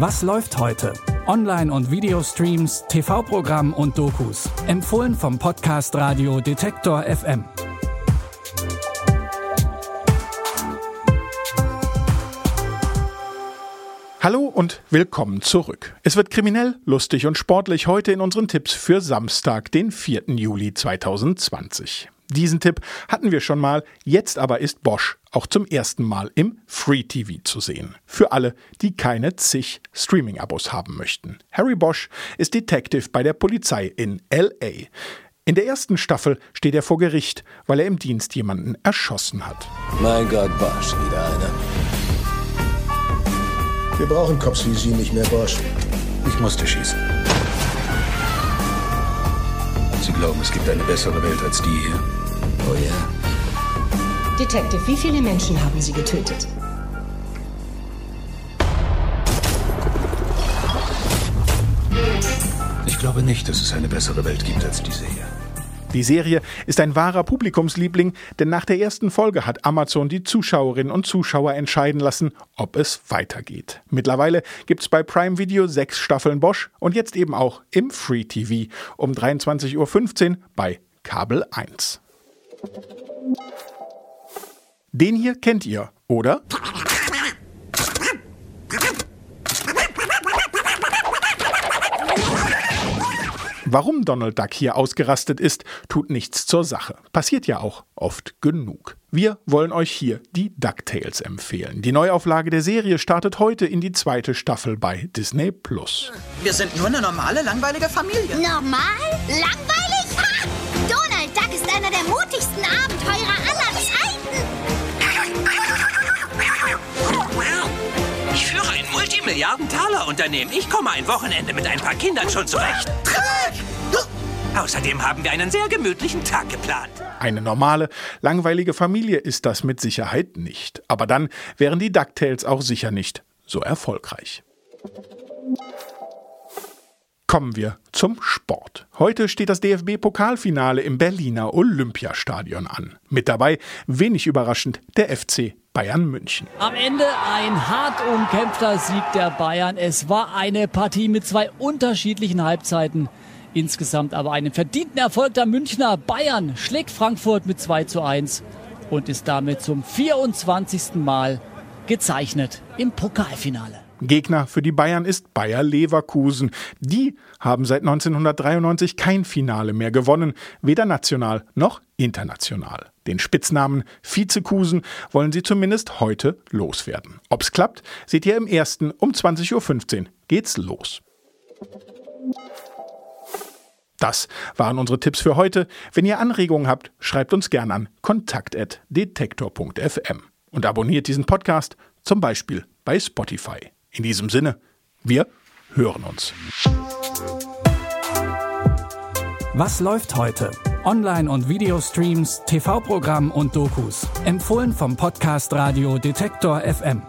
Was läuft heute? Online- und Videostreams, TV-Programm und Dokus. Empfohlen vom Podcast Radio Detektor FM. Hallo und willkommen zurück. Es wird kriminell, lustig und sportlich heute in unseren Tipps für Samstag, den 4. Juli 2020. Diesen Tipp hatten wir schon mal, jetzt aber ist Bosch auch zum ersten Mal im Free TV zu sehen. Für alle, die keine zig Streaming-Abos haben möchten. Harry Bosch ist Detective bei der Polizei in LA. In der ersten Staffel steht er vor Gericht, weil er im Dienst jemanden erschossen hat. Mein Gott, Bosch, wieder einer. Wir brauchen Cops wie Sie nicht mehr, Bosch. Ich musste schießen. Sie glauben, es gibt eine bessere Welt als die hier? Oh ja. Detective, wie viele Menschen haben Sie getötet? Ich glaube nicht, dass es eine bessere Welt gibt als diese hier. Die Serie ist ein wahrer Publikumsliebling, denn nach der ersten Folge hat Amazon die Zuschauerinnen und Zuschauer entscheiden lassen, ob es weitergeht. Mittlerweile gibt es bei Prime Video sechs Staffeln Bosch und jetzt eben auch im Free TV um 23.15 Uhr bei Kabel 1. Den hier kennt ihr, oder? Warum Donald Duck hier ausgerastet ist, tut nichts zur Sache. Passiert ja auch oft genug. Wir wollen euch hier die DuckTales empfehlen. Die Neuauflage der Serie startet heute in die zweite Staffel bei Disney Plus. Wir sind nur eine normale, langweilige Familie. Normal? Langweilig? Ha! Donald Duck ist einer der mutigsten Abenteurer aller Zeiten. Ich führe ein Multimilliarden-Taler-Unternehmen. Ich komme ein Wochenende mit ein paar Kindern schon zurecht. Außerdem haben wir einen sehr gemütlichen Tag geplant. Eine normale, langweilige Familie ist das mit Sicherheit nicht. Aber dann wären die DuckTales auch sicher nicht so erfolgreich. Kommen wir zum Sport. Heute steht das DFB-Pokalfinale im Berliner Olympiastadion an. Mit dabei, wenig überraschend, der FC Bayern München. Am Ende ein hart umkämpfter Sieg der Bayern. Es war eine Partie mit zwei unterschiedlichen Halbzeiten. Insgesamt aber einen verdienten Erfolg der Münchner. Bayern schlägt Frankfurt mit 2 zu 1 und ist damit zum 24. Mal gezeichnet im Pokalfinale. Gegner für die Bayern ist Bayer Leverkusen. Die haben seit 1993 kein Finale mehr gewonnen, weder national noch international. Den Spitznamen Vizekusen wollen sie zumindest heute loswerden. Ob's klappt, seht ihr im ersten um 20.15 Uhr geht's los. Das waren unsere Tipps für heute. Wenn ihr Anregungen habt, schreibt uns gern an kontakt.detektor.fm und abonniert diesen Podcast zum Beispiel bei Spotify. In diesem Sinne, wir hören uns. Was läuft heute? Online- und Videostreams, TV-Programm und Dokus. Empfohlen vom Podcast Radio Detektor FM.